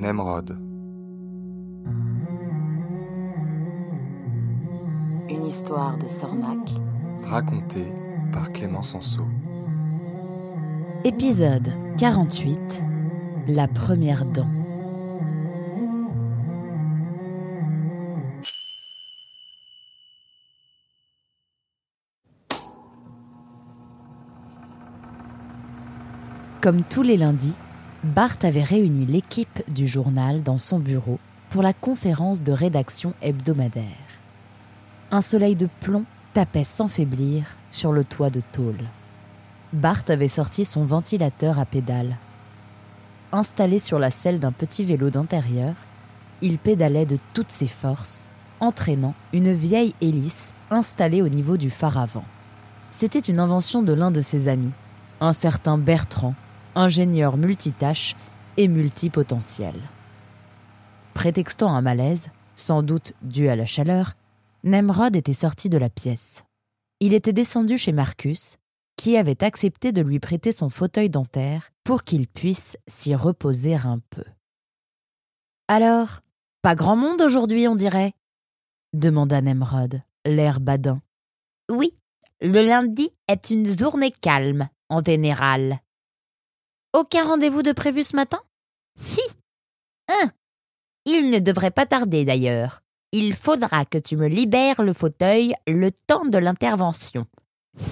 Nemrod. Une histoire de Sornac. Racontée par Clément Sanso. Épisode 48 La première dent. Comme tous les lundis, Bart avait réuni l'équipe du journal dans son bureau pour la conférence de rédaction hebdomadaire. Un soleil de plomb tapait sans faiblir sur le toit de tôle. Bart avait sorti son ventilateur à pédales. Installé sur la selle d'un petit vélo d'intérieur, il pédalait de toutes ses forces, entraînant une vieille hélice installée au niveau du phare avant. C'était une invention de l'un de ses amis, un certain Bertrand, ingénieur multitâche et multipotentiel. Prétextant un malaise, sans doute dû à la chaleur, Nemrod était sorti de la pièce. Il était descendu chez Marcus, qui avait accepté de lui prêter son fauteuil dentaire pour qu'il puisse s'y reposer un peu. Alors, pas grand monde aujourd'hui, on dirait? demanda Nemrod, l'air badin. Oui, le lundi est une journée calme, en général. Aucun rendez-vous de prévu ce matin? Si. Un. Il ne devrait pas tarder d'ailleurs. Il faudra que tu me libères le fauteuil le temps de l'intervention.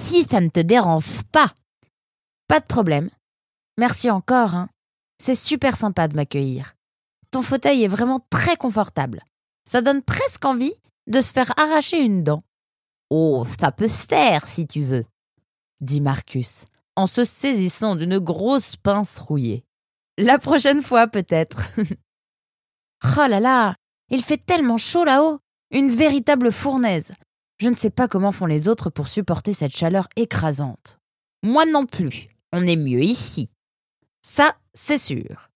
Si ça ne te dérange pas. Pas de problème. Merci encore, hein. C'est super sympa de m'accueillir. Ton fauteuil est vraiment très confortable. Ça donne presque envie de se faire arracher une dent. Oh, ça peut se faire si tu veux, dit Marcus, en se saisissant d'une grosse pince rouillée. La prochaine fois, peut-être. oh là là, il fait tellement chaud là-haut. Une véritable fournaise. Je ne sais pas comment font les autres pour supporter cette chaleur écrasante. Moi non plus. On est mieux ici. Ça, c'est sûr.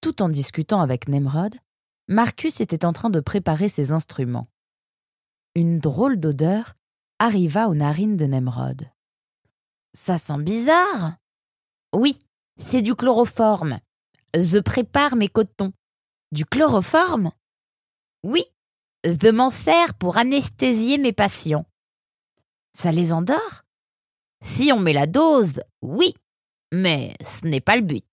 Tout en discutant avec Nemrod, Marcus était en train de préparer ses instruments. Une drôle d'odeur arriva aux narines de Nemrod. Ça sent bizarre. Oui, c'est du chloroforme. Je prépare mes cotons. Du chloroforme? Oui, je m'en sers pour anesthésier mes patients. Ça les endort? Si on met la dose, oui, mais ce n'est pas le but.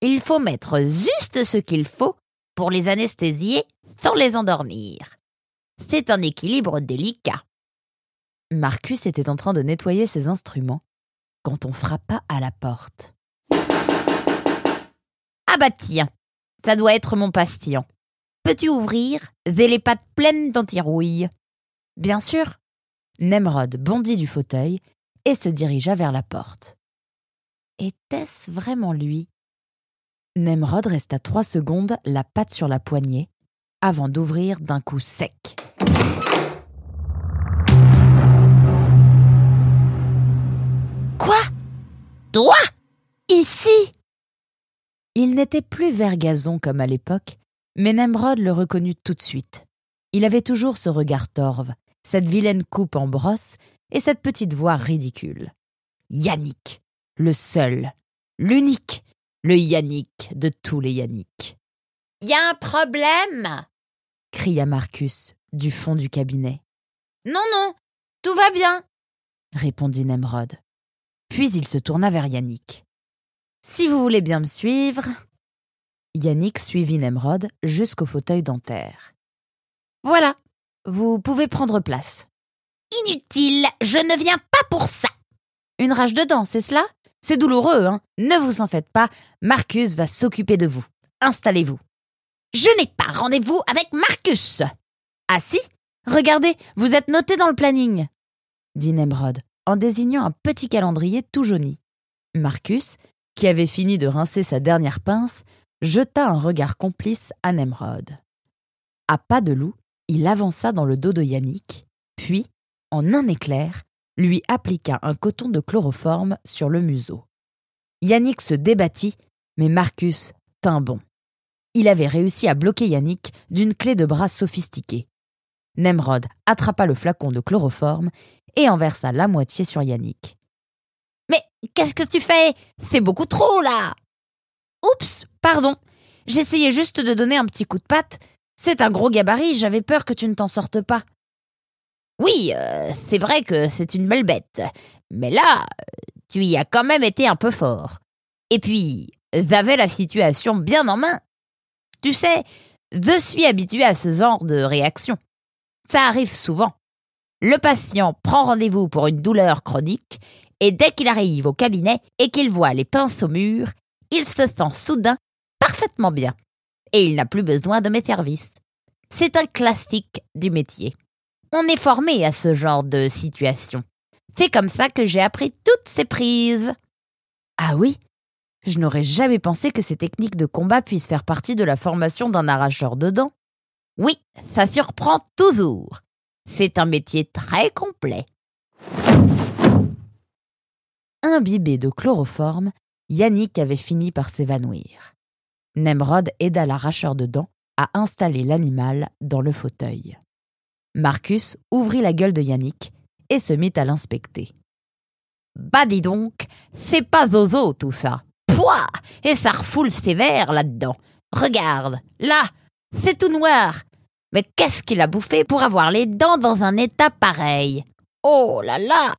Il faut mettre juste ce qu'il faut pour les anesthésier sans les endormir. C'est un équilibre délicat. Marcus était en train de nettoyer ses instruments quand on frappa à la porte. Ah bah tiens, ça doit être mon patient. Peux-tu ouvrir? J'ai les pattes pleines d'antirouille. Bien sûr. Nemrod bondit du fauteuil et se dirigea vers la porte. Était-ce vraiment lui? Nemrod resta trois secondes, la patte sur la poignée, avant d'ouvrir d'un coup sec. Quoi? Toi? Ici? Il n'était plus vergazon comme à l'époque, mais Nemrod le reconnut tout de suite. Il avait toujours ce regard torve, cette vilaine coupe en brosse et cette petite voix ridicule. Yannick, le seul, l'unique, le Yannick de tous les Yannick. Y a un problème cria Marcus du fond du cabinet. Non, non, tout va bien, répondit Nemrod. Puis il se tourna vers Yannick. Si vous voulez bien me suivre. Yannick suivit Nemrod jusqu'au fauteuil dentaire. Voilà, vous pouvez prendre place. Inutile, je ne viens pas pour ça. Une rage de dents, c'est cela? C'est douloureux, hein? Ne vous en faites pas, Marcus va s'occuper de vous. Installez-vous. Je n'ai pas rendez-vous avec Marcus. Ah si? Regardez, vous êtes noté dans le planning, dit Nemrod, en désignant un petit calendrier tout jauni. Marcus, qui avait fini de rincer sa dernière pince, jeta un regard complice à Nemrod. À pas de loup, il avança dans le dos de Yannick, puis, en un éclair, lui appliqua un coton de chloroforme sur le museau. Yannick se débattit, mais Marcus tint bon. Il avait réussi à bloquer Yannick d'une clé de bras sophistiquée. Nemrod attrapa le flacon de chloroforme et en versa la moitié sur Yannick. Mais qu'est-ce que tu fais? C'est beaucoup trop là Oups, pardon. J'essayais juste de donner un petit coup de patte. C'est un gros gabarit, j'avais peur que tu ne t'en sortes pas. Oui, euh, c'est vrai que c'est une belle bête. Mais là, tu y as quand même été un peu fort. Et puis, j'avais la situation bien en main. Tu sais, je suis habitué à ce genre de réaction. Ça arrive souvent. Le patient prend rendez-vous pour une douleur chronique et dès qu'il arrive au cabinet et qu'il voit les pinces au mur, il se sent soudain parfaitement bien et il n'a plus besoin de mes services. C'est un classique du métier. On est formé à ce genre de situation. C'est comme ça que j'ai appris toutes ces prises. Ah oui? Je n'aurais jamais pensé que ces techniques de combat puissent faire partie de la formation d'un arracheur de dents. Oui, ça surprend toujours. C'est un métier très complet. Imbibé de chloroforme, Yannick avait fini par s'évanouir. Nemrod aida l'arracheur de dents à installer l'animal dans le fauteuil. Marcus ouvrit la gueule de Yannick et se mit à l'inspecter. Bah dis donc, c'est pas zozo tout ça. Pouah Et ça refoule sévère là-dedans. Regarde, là, c'est tout noir. Mais qu'est-ce qu'il a bouffé pour avoir les dents dans un état pareil? Oh là là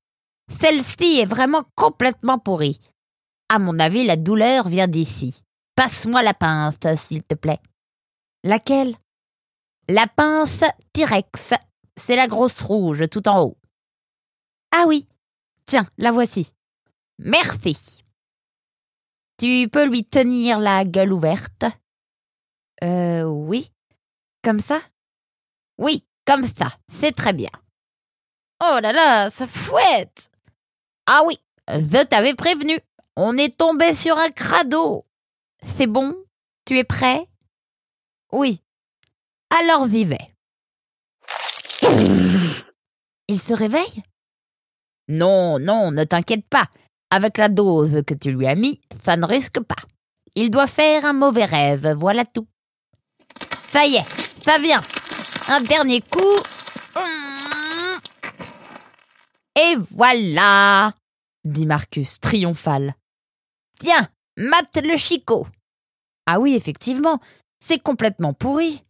Celle-ci est vraiment complètement pourrie. À mon avis, la douleur vient d'ici. Passe-moi la pince, s'il te plaît. Laquelle? La pince T-Rex. C'est la grosse rouge tout en haut. Ah oui. Tiens, la voici. Merci. Tu peux lui tenir la gueule ouverte Euh oui. Comme ça? Oui, comme ça. C'est très bien. Oh là là, ça fouette Ah oui, je t'avais prévenu. On est tombé sur un crado. C'est bon? Tu es prêt? Oui. Alors vais. Il se réveille? Non, non, ne t'inquiète pas. Avec la dose que tu lui as mis, ça ne risque pas. Il doit faire un mauvais rêve, voilà tout. Ça y est, ça vient. Un dernier coup. Et voilà, dit Marcus, triomphal. Tiens, mate le chicot. Ah oui, effectivement, c'est complètement pourri.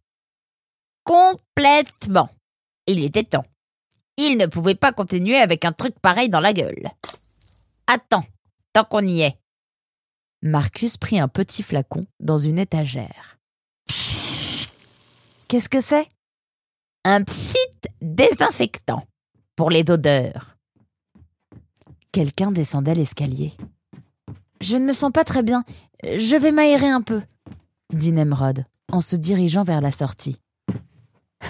Complètement. Il était temps. Il ne pouvait pas continuer avec un truc pareil dans la gueule. Attends, tant qu'on y est. Marcus prit un petit flacon dans une étagère. Qu'est-ce que c'est? Un psy désinfectant pour les odeurs. Quelqu'un descendait l'escalier. Je ne me sens pas très bien. Je vais m'aérer un peu, dit Nemrod en se dirigeant vers la sortie.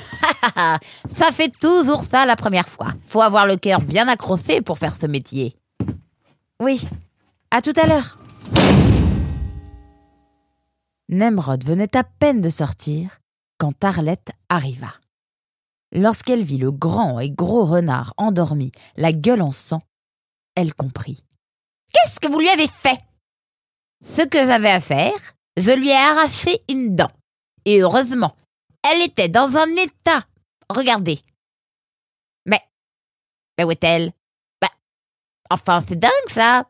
ça fait toujours ça la première fois. Faut avoir le cœur bien accroché pour faire ce métier. Oui. À tout à l'heure. Nemrod venait à peine de sortir quand arriva. Lorsqu'elle vit le grand et gros renard endormi, la gueule en sang, elle comprit. Qu'est-ce que vous lui avez fait? Ce que j'avais à faire, je lui ai arraché une dent. Et heureusement, elle était dans un état. Regardez. Mais. Mais où est-elle? Bah. Enfin, c'est dingue ça.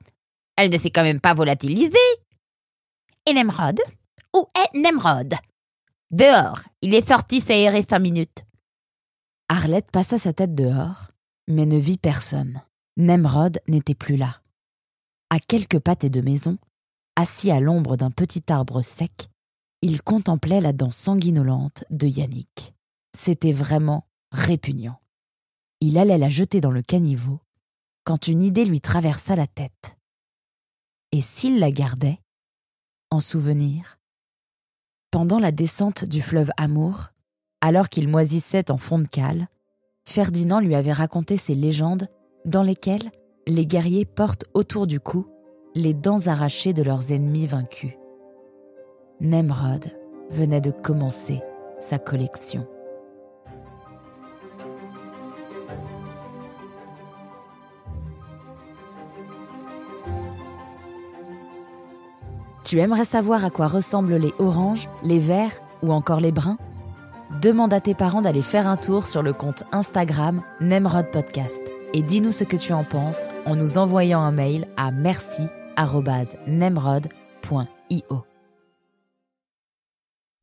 Elle ne s'est quand même pas volatilisée. Et Nemrod? Où est Nemrod? Dehors. Il est sorti s'aérer cinq minutes. Arlette passa sa tête dehors, mais ne vit personne. Nemrod n'était plus là. À quelques pâtés de maison, assis à l'ombre d'un petit arbre sec, il contemplait la dent sanguinolente de Yannick. C'était vraiment répugnant. Il allait la jeter dans le caniveau quand une idée lui traversa la tête. Et s'il la gardait En souvenir Pendant la descente du fleuve Amour, alors qu'il moisissait en fond de cale, Ferdinand lui avait raconté ces légendes dans lesquelles les guerriers portent autour du cou les dents arrachées de leurs ennemis vaincus. Nemrod venait de commencer sa collection. Tu aimerais savoir à quoi ressemblent les oranges, les verts ou encore les bruns? Demande à tes parents d'aller faire un tour sur le compte Instagram Nemrod Podcast et dis-nous ce que tu en penses en nous envoyant un mail à merci@nemrod.io.